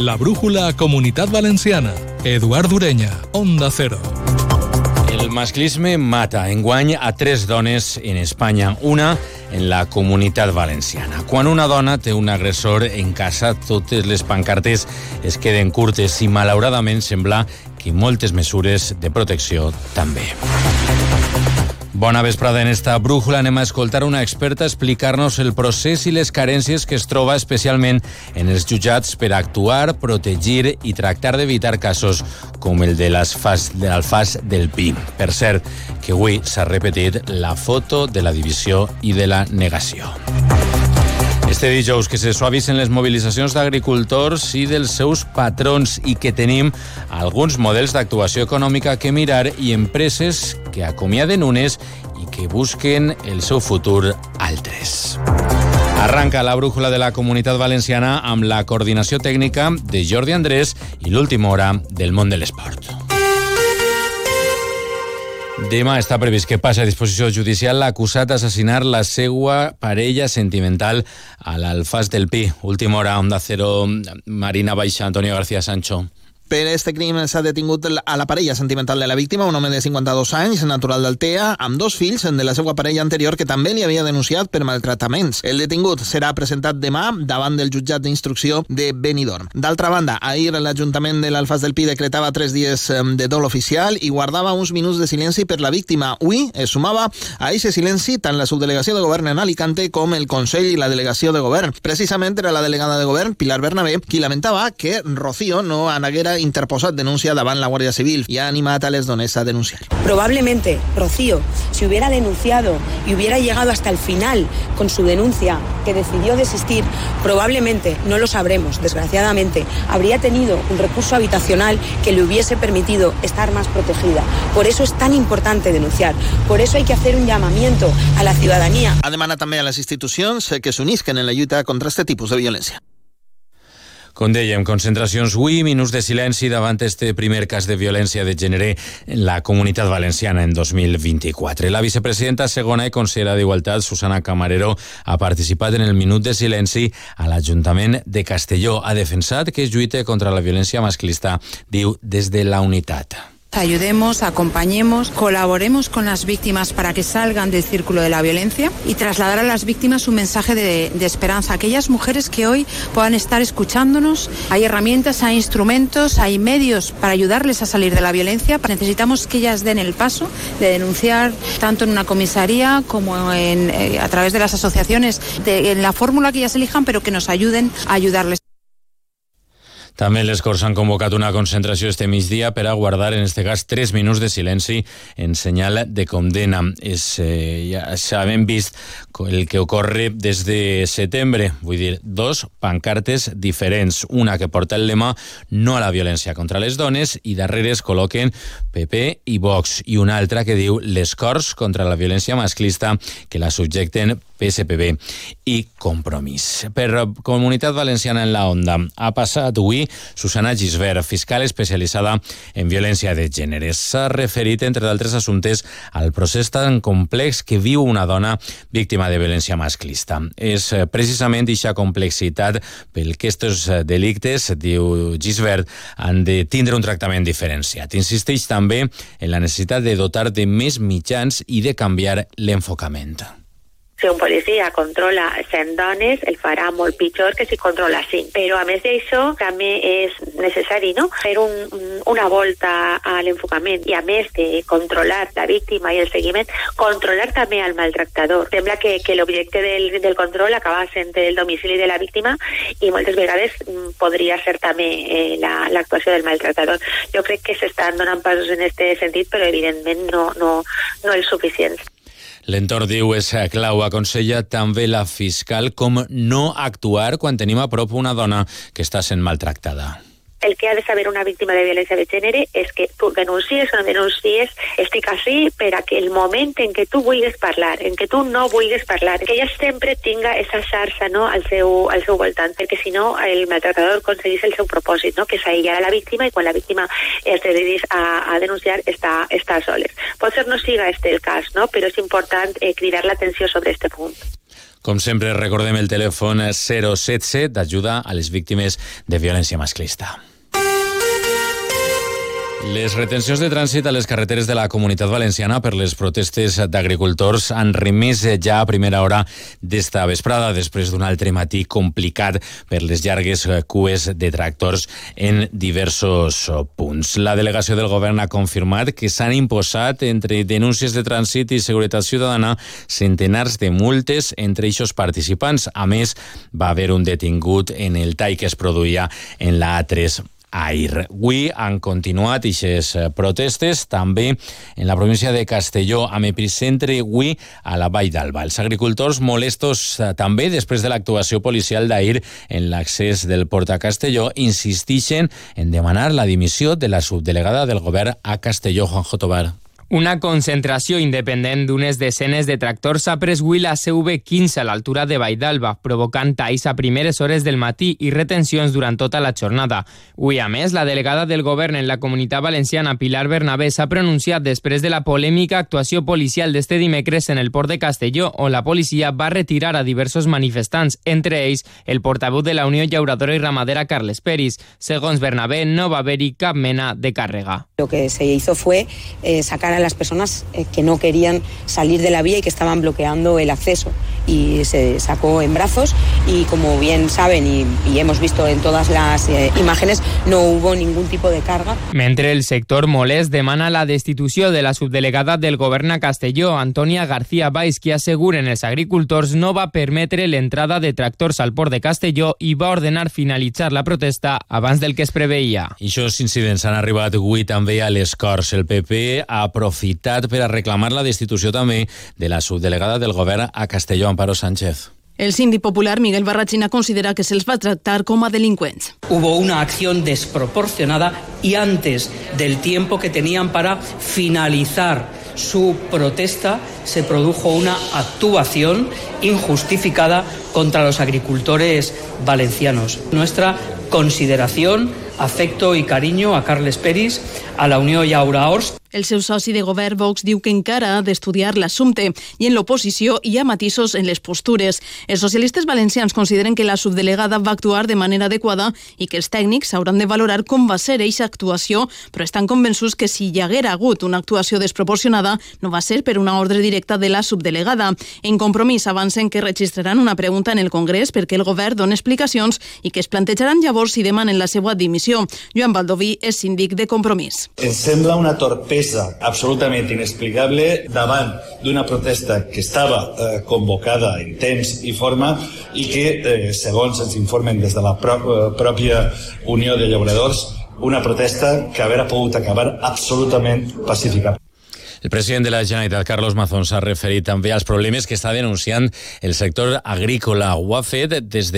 La brújula Comunitat Valenciana. Eduard Ureña, Onda Cero. El masclisme mata enguany a tres dones en Espanya, una en la comunitat valenciana. Quan una dona té un agressor en casa, totes les pancartes es queden curtes i, malauradament, sembla que moltes mesures de protecció també. Bona vesprada en esta brújula. Anem a escoltar una experta explicar-nos el procés i les carències que es troba especialment en els jutjats per actuar, protegir i tractar d'evitar casos com el de l'alfàs del Pi. Per cert, que avui s'ha repetit la foto de la divisió i de la negació. Este dijous que se suavitzen les mobilitzacions d'agricultors i dels seus patrons i que tenim alguns models d'actuació econòmica que mirar i empreses que acomiaden unes i que busquen el seu futur altres. Arranca la brújula de la Comunitat Valenciana amb la coordinació tècnica de Jordi Andrés i l'última hora del món de l'esport. Demà està previst que passi a disposició judicial l'acusat d'assassinar la seva parella sentimental a l'Alfàs del Pi. Última hora, Onda Cero, Marina Baixa, Antonio García Sancho. Per este crim s'ha detingut a la parella sentimental de la víctima, un home de 52 anys, natural d'Altea, amb dos fills de la seva parella anterior que també li havia denunciat per maltrataments. El detingut serà presentat demà davant del jutjat d'instrucció de Benidorm. D'altra banda, ahir l'Ajuntament de l'Alfàs del Pi decretava tres dies de dol oficial i guardava uns minuts de silenci per la víctima. Avui es sumava a aquest silenci tant la subdelegació de govern en Alicante com el Consell i la delegació de govern. Precisament era la delegada de govern, Pilar Bernabé, qui lamentava que Rocío no anaguera interposat denuncia davant la Guardia Civil y ha animado a les dones a denunciar. Probablemente Rocío, si hubiera denunciado y hubiera llegado hasta el final con su denuncia, que decidió desistir, probablemente, no lo sabremos, desgraciadamente, habría tenido un recurso habitacional que le hubiese permitido estar más protegida. Por eso es tan importante denunciar. Por eso hay que hacer un llamamiento a la ciudadanía. Ha demanat també a les institucions que s'unisquen en la lluita contra este tipus de violència. Com dèiem, concentracions avui, minuts de silenci davant este primer cas de violència de gènere en la comunitat valenciana en 2024. La vicepresidenta segona i consellera d'Igualtat, Susana Camarero, ha participat en el minut de silenci a l'Ajuntament de Castelló. Ha defensat que es lluita contra la violència masclista, diu, des de la unitat. Ayudemos, acompañemos, colaboremos con las víctimas para que salgan del círculo de la violencia y trasladar a las víctimas un mensaje de, de, esperanza. Aquellas mujeres que hoy puedan estar escuchándonos, hay herramientas, hay instrumentos, hay medios para ayudarles a salir de la violencia. Necesitamos que ellas den el paso de denunciar tanto en una comisaría como eh, a través de las asociaciones, en la fórmula que ellas elijan, pero que nos ayuden a ayudarles. També les Corts han convocat una concentració este migdia per a guardar, en este cas, tres minuts de silenci en senyal de condena. És, eh, ja s'havem vist el que ocorre des de setembre, vull dir, dos pancartes diferents. Una que porta el lema no a la violència contra les dones i darrere es col·loquen PP i Vox i una altra que diu les Corts contra la violència masclista que la subjecten PSPB i Compromís. Per Comunitat Valenciana en la Onda ha passat avui Susana Gisbert, fiscal especialitzada en violència de gènere. S'ha referit, entre d'altres assumptes, al procés tan complex que viu una dona víctima de violència masclista. És precisament aquesta complexitat pel que aquests delictes, diu Gisbert, han de tindre un tractament diferenciat. Insisteix també en la necessitat de dotar de més mitjans i de canviar l'enfocament si un policia controla 100 dones, el farà molt pitjor que si controla 5. Però a més d'això també és necessari no? fer un, una volta a l'enfocament i a més de controlar la víctima i el seguiment, controlar també al maltractador. Sembla que, que l'objecte del, del control acaba sent el domicili de la víctima i moltes vegades mm, podria ser també eh, l'actuació la, del maltractador. Jo crec que s'estan donant passos en aquest sentit, però evidentment no, no, no els suficients. L'entorn diu és clau. Aconsella també la fiscal com no actuar quan tenim a prop una dona que està sent maltractada el que ha de saber una víctima de violència de gènere és que tu denuncies o no denuncies, estic així per a que el moment en què tu vulguis parlar, en què tu no vulguis parlar, que ella sempre tinga esa xarxa no, al, seu, al seu voltant, perquè si no el maltractador aconseguís el seu propòsit, no, que és aïllar la víctima i quan la víctima es decidís a, a denunciar està, està soles. Pot ser no siga este el cas, no, però és important eh, cridar l'atenció sobre este punt. Com sempre, recordem el telèfon 017 d'ajuda a les víctimes de violència masclista. Les retencions de trànsit a les carreteres de la Comunitat Valenciana per les protestes d'agricultors han remès ja a primera hora d'esta vesprada, després d'un altre matí complicat per les llargues cues de tractors en diversos punts. La delegació del govern ha confirmat que s'han imposat entre denúncies de trànsit i seguretat ciutadana centenars de multes entre eixos participants. A més, va haver un detingut en el tall que es produïa en la A3 Air. Avui han continuat aquestes eh, protestes també en la província de Castelló, amb epicentre avui a la Vall d'Alba. Els agricultors molestos eh, també després de l'actuació policial d'ahir en l'accés del port a Castelló insistixen en demanar la dimissió de la subdelegada del govern a Castelló, Juanjo Tobar. Una concentració independent d'unes desenes de tractors ha pres avui la CV15 a l'altura de Valld'Alba, provocant talls a primeres hores del matí i retencions durant tota la jornada. Avui, a més, la delegada del govern en la comunitat valenciana, Pilar Bernabé, s'ha pronunciat després de la polèmica actuació policial d'este dimecres en el port de Castelló, on la policia va retirar a diversos manifestants, entre ells el portaveu de la Unió Llauradora i Ramadera, Carles Peris. Segons Bernabé, no va haver-hi cap mena de càrrega. Lo que se hizo fue eh, sacar a las personas eh, que no querían salir de la vía y que estaban bloqueando el acceso. Y se sacó en brazos y como bien saben y, y hemos visto en todas las eh, imágenes, no hubo ningún tipo de carga. Mentre el sector molest demana la destitució de la subdelegada del govern a Castelló, Antònia García Valls, que asseguren els agricultors no va permetre l'entrada de tractors al port de Castelló i va ordenar finalitzar la protesta abans del que es preveia. I aquests incidents han arribat avui també a les Corts. El PP ha aprofitat per a reclamar la destitució també de la subdelegada del govern a Castelló, Amparo Sánchez. El síndic popular Miguel Barrachina considera que se les va a tratar como a delincuents. Hubo una acción desproporcionada y antes del tiempo que tenían para finalizar su protesta se produjo una actuación injustificada contra los agricultores valencianos. Nuestra consideración, afecto y cariño a Carles Peris, a la Unió Llaura Ors, El seu soci de govern, Vox, diu que encara ha d'estudiar l'assumpte i en l'oposició hi ha matisos en les postures. Els socialistes valencians consideren que la subdelegada va actuar de manera adequada i que els tècnics hauran de valorar com va ser eixa actuació, però estan convençuts que si hi haguera hagut una actuació desproporcionada no va ser per una ordre directa de la subdelegada. En compromís avancen que registraran una pregunta en el Congrés perquè el govern doni explicacions i que es plantejaran llavors si demanen la seva dimissió. Joan Baldoví és síndic de compromís. Ens sembla una torpesa absolutament inexplicable davant d'una protesta que estava eh, convocada en temps i forma i que, eh, segons ens informen des de la pro eh, pròpia Unió de Llauradors, una protesta que haver pogut acabar absolutament pacífica. El president de la Generalitat, Carlos Mazón, s'ha referit també als problemes que està denunciant el sector agrícola. Ho ha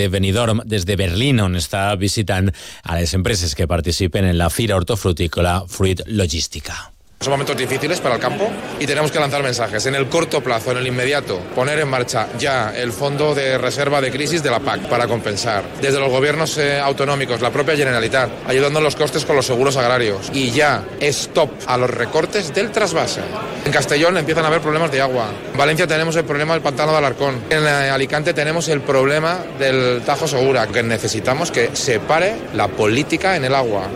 Benidorm, des de Berlín, on està visitant a les empreses que participen en la Fira Hortofrutícola Fruit Logística. Son momentos difíciles para el campo y tenemos que lanzar mensajes. En el corto plazo, en el inmediato, poner en marcha ya el fondo de reserva de crisis de la PAC para compensar. Desde los gobiernos eh, autonómicos, la propia Generalitat, ayudando en los costes con los seguros agrarios. Y ya, stop a los recortes del trasvase. En Castellón empiezan a haber problemas de agua. En Valencia tenemos el problema del pantano de Alarcón. En eh, Alicante tenemos el problema del Tajo Segura, que necesitamos que se pare la política en el agua.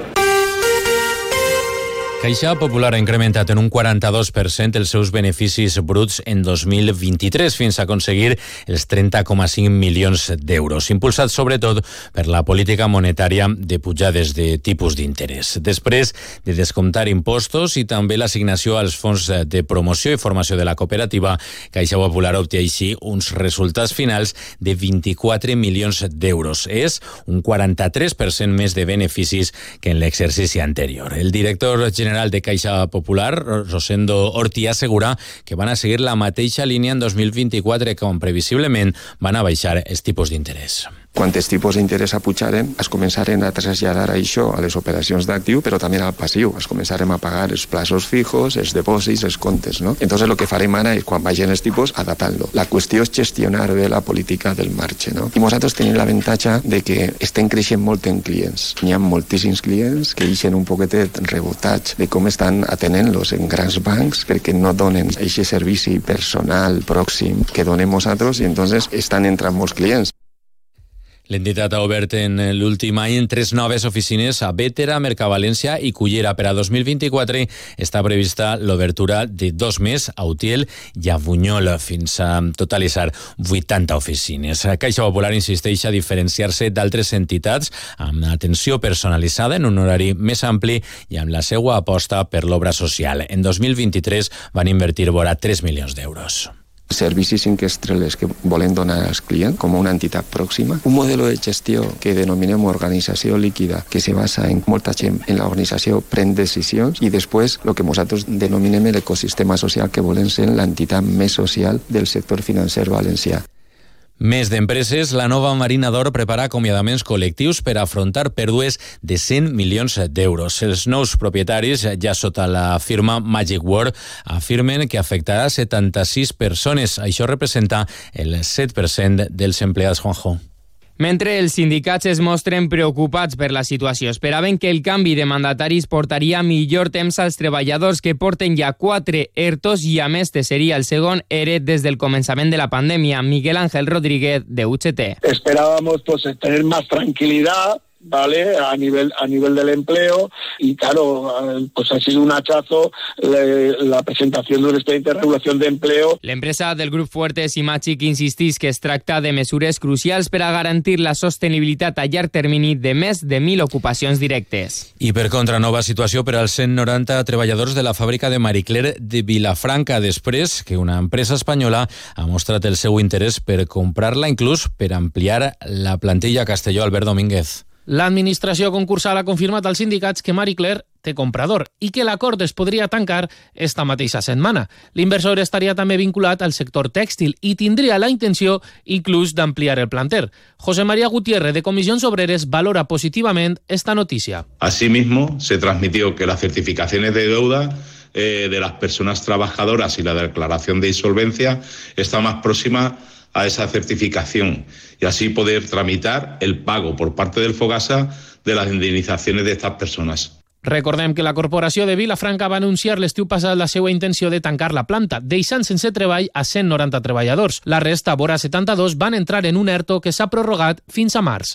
Caixa Popular ha incrementat en un 42% els seus beneficis bruts en 2023 fins a aconseguir els 30,5 milions d'euros, impulsat sobretot per la política monetària de pujades de tipus d'interès. Després de descomptar impostos i també l'assignació als fons de promoció i formació de la cooperativa, Caixa Popular obté així uns resultats finals de 24 milions d'euros. És un 43% més de beneficis que en l'exercici anterior. El director general general de Caixa Popular, Rosendo Orti, assegura que van a seguir la mateixa línia en 2024 com previsiblement van a baixar els tipus d'interès. Quan els tipus d'interès apujaren, es començaren a traslladar això a les operacions d'actiu, però també al passiu. Es començarem a pagar els plaços fijos, els depòsits, els comptes, no? Entonces lo que farem ara és, quan vagin els tipus, adaptant-lo. La qüestió és gestionar bé la política del marge, no? I nosaltres tenim l'avantatge de que estem creixent molt en clients. Hi ha moltíssims clients que eixen un poquetet rebotats de com estan atenent-los en grans bancs perquè no donen aquest servici personal pròxim que donem nosaltres i entonces estan entrant molts clients. L'entitat ha obert en l'últim any tres noves oficines a Bétera, Mercavalència i Cullera. Per a 2024 està prevista l'obertura de dos més a Utiel i a Bunyol, fins a totalitzar 80 oficines. Caixa Popular insisteix a diferenciar-se d'altres entitats amb atenció personalitzada en un horari més ampli i amb la seva aposta per l'obra social. En 2023 van invertir vora 3 milions d'euros servicis cinc estrelles que volem donar als clients com una entitat pròxima, un model de gestió que denominem organització líquida, que se basa en molta gent en l'organització pren decisions i després el que nosaltres denominem l'ecosistema social que volem ser l'entitat més social del sector financer valencià. Més d'empreses, la nova Marina d'Or prepara acomiadaments col·lectius per afrontar pèrdues de 100 milions d'euros. Els nous propietaris, ja sota la firma Magic World, afirmen que afectarà 76 persones. Això representa el 7% dels empleats, Juanjo. Mentre els sindicats es mostren preocupats per la situació, esperaven que el canvi de mandataris portaria millor temps als treballadors que porten ja quatre ERTOs i a més seria el segon ERE des del començament de la pandèmia. Miguel Ángel Rodríguez, de UGT. Esperábamos pues, tener más tranquilidad ¿vale? A nivel, a nivel del empleo y claro, pues ha sido un hachazo la presentación de un expediente de regulación de empleo. L'empresa del grup Fuertes i Machic insistís que es tracta de mesures crucials per a garantir la sostenibilitat a llarg termini de més de 1.000 ocupacions directes. I per contra, nova situació per als 190 treballadors de la fàbrica de Maricler de Vilafranca, després que una empresa espanyola ha mostrat el seu interès per comprar-la, inclús per ampliar la plantilla a Castelló. Albert Domínguez. L'administració concursal ha confirmat als sindicats que Marie Claire té comprador i que l'acord es podria tancar esta mateixa setmana. L'inversor estaria també vinculat al sector tèxtil i tindria la intenció inclús d'ampliar el planter. José María Gutiérrez de Comissions Obreres valora positivament esta notícia. Asimismo, se transmitió que las certificaciones de deuda eh, de las personas trabajadoras y la declaración de insolvencia está más próxima esa certificación y así poder tramitar el pago por parte del Fogasa de las indemnizaciones de estas personas. Recordem que la corporació de Vilafranca va anunciar l'estiu passat la seva intenció de tancar la planta, deixant sense treball a 190 treballadors. La resta, vora 72, van entrar en un ERTO que s'ha prorrogat fins a març.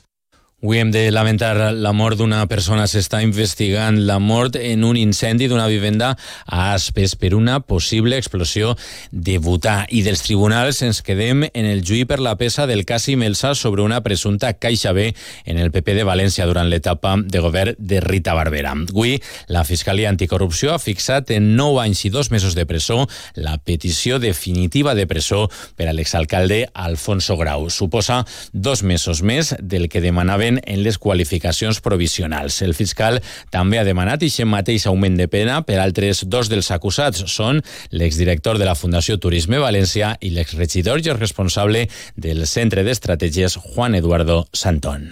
Avui hem de lamentar la mort d'una persona. S'està investigant la mort en un incendi d'una vivenda a Aspes per una possible explosió de butà. I dels tribunals ens quedem en el juí per la peça del Casi Melsa sobre una presumpta caixa B en el PP de València durant l'etapa de govern de Rita Barberà. Avui, la Fiscalia Anticorrupció ha fixat en 9 anys i dos mesos de presó la petició definitiva de presó per a l'exalcalde Alfonso Grau. Suposa dos mesos més del que demanaven en les qualificacions provisionals. El fiscal també ha demanat aquest mateix augment de pena per altres dos dels acusats. Són l'exdirector de la Fundació Turisme València i l'exregidor i el responsable del Centre d'Estratègies Juan Eduardo Santón.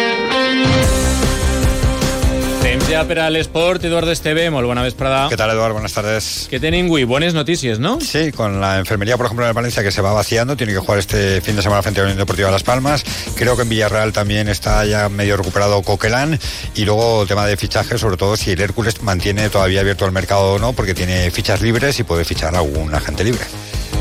Ja per a l'esport. Eduardo Esteve, molt bona vesprada. ¿Qué tal, Eduardo? Buenas tardes. ¿Qué tienen, Gui? Buenas noticias, ¿no? Sí, con la enfermería, por ejemplo, en Valencia, que se va vaciando, tiene que jugar este fin de semana frente a la Unión Deportiva Las Palmas. Creo que en Villarreal también está ya medio recuperado Coquelán. Y luego, tema de fichaje, sobre todo si el Hércules mantiene todavía abierto el mercado o no, porque tiene fichas libres y puede fichar a algún agente libre.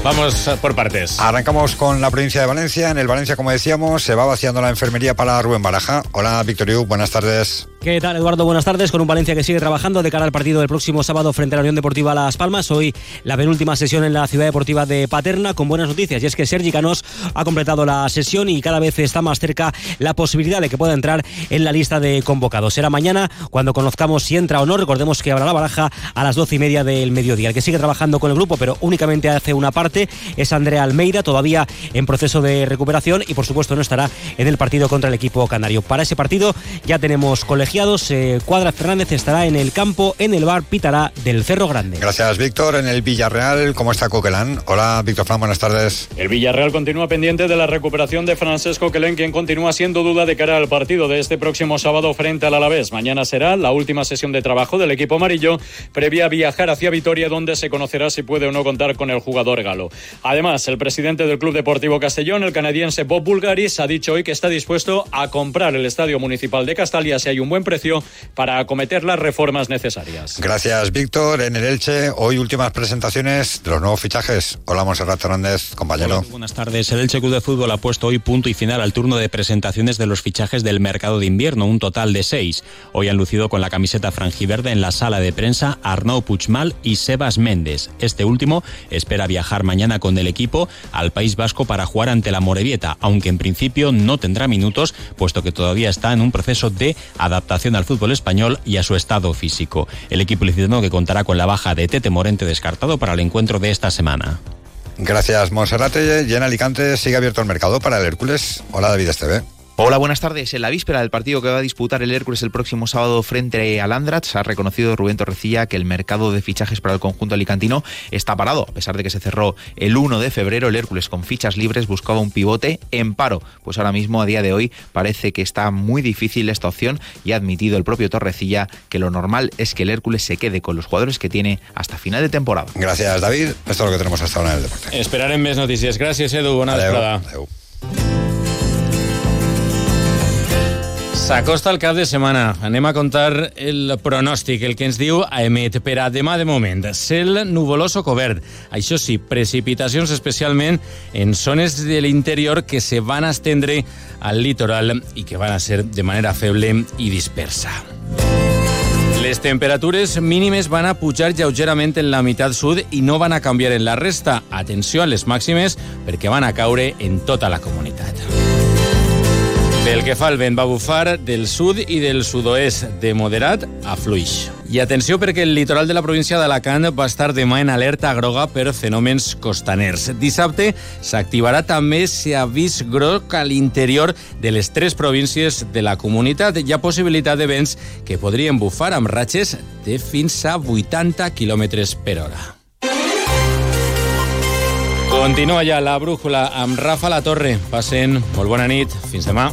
Vamos por partes. Arrancamos con la provincia de Valencia. En el Valencia, como decíamos, se va vaciando la enfermería para Rubén Baraja. Hola, Victorio, buenas tardes. ¿Qué tal, Eduardo? Buenas tardes. Con un Valencia que sigue trabajando de cara al partido del próximo sábado frente a la Unión Deportiva Las Palmas. Hoy la penúltima sesión en la Ciudad Deportiva de Paterna con buenas noticias. Y es que Sergi Canós ha completado la sesión y cada vez está más cerca la posibilidad de que pueda entrar en la lista de convocados. Será mañana cuando conozcamos si entra o no. Recordemos que habrá la baraja a las doce y media del mediodía. El que sigue trabajando con el grupo, pero únicamente hace una parte, es Andrea Almeida, todavía en proceso de recuperación y por supuesto no estará en el partido contra el equipo canario. Para ese partido ya tenemos colegiados eh, Cuadra Fernández estará en el campo, en el bar Pitará del Cerro Grande. Gracias, Víctor. En el Villarreal, ¿cómo está Coquelán? Hola, Víctor Fran, buenas tardes. El Villarreal continúa pendiente de la recuperación de Francesco Coquelán, quien continúa siendo duda de cara al partido de este próximo sábado frente al Alavés. Mañana será la última sesión de trabajo del equipo amarillo, previa a viajar hacia Vitoria, donde se conocerá si puede o no contar con el jugador galo. Además, el presidente del Club Deportivo Castellón, el canadiense Bob Bulgaris, ha dicho hoy que está dispuesto a comprar el Estadio Municipal de Castalia si hay un buen precio para acometer las reformas necesarias. Gracias, Víctor. En el Elche, hoy últimas presentaciones de los nuevos fichajes. Hola, Monserrat Hernández, compañero. buenas tardes. El Elche Club de Fútbol ha puesto hoy punto y final al turno de presentaciones de los fichajes del mercado de invierno, un total de seis. Hoy han lucido con la camiseta franjiverde en la sala de prensa Arnaud Puigmal y Sebas Méndez. Este último espera viajar mañana con el equipo al País Vasco para jugar ante la Morevieta, aunque en principio no tendrá minutos, puesto que todavía está en un proceso de adaptación al fútbol español y a su estado físico. El equipo licitano que contará con la baja de Tete Morente descartado para el encuentro de esta semana. Gracias, Monserrate. Y en Alicante sigue abierto el mercado para el Hércules. Hola, David Esteve. Hola, buenas tardes. En la víspera del partido que va a disputar el Hércules el próximo sábado frente al Andratx, ha reconocido Rubén Torrecilla que el mercado de fichajes para el conjunto alicantino está parado. A pesar de que se cerró el 1 de febrero, el Hércules con fichas libres buscaba un pivote en paro. Pues ahora mismo, a día de hoy, parece que está muy difícil esta opción y ha admitido el propio Torrecilla que lo normal es que el Hércules se quede con los jugadores que tiene hasta final de temporada. Gracias, David. Esto es lo que tenemos hasta ahora en el deporte. Esperar en mes noticias. Gracias, Edu. Buena vesprada. S'acosta el cap de setmana. Anem a contar el pronòstic, el que ens diu AEMET per a demà de moment. Cel nuvolós o cobert. Això sí, precipitacions especialment en zones de l'interior que se van estendre al litoral i que van a ser de manera feble i dispersa. Les temperatures mínimes van a pujar lleugerament en la meitat sud i no van a canviar en la resta. Atenció a les màximes perquè van a caure en tota la comunitat. Pel que fa al vent, va bufar del sud i del sud-oest, de moderat a fluix. I atenció perquè el litoral de la província d'Alacant va estar demà en alerta groga per fenòmens costaners. Dissabte s'activarà també si avís groc a l'interior de les tres províncies de la comunitat. Hi ha possibilitat de vents que podrien bufar amb ratxes de fins a 80 km per hora. Continua ja la brújula amb Rafa La Torre. Passen molt bona nit. Fins demà.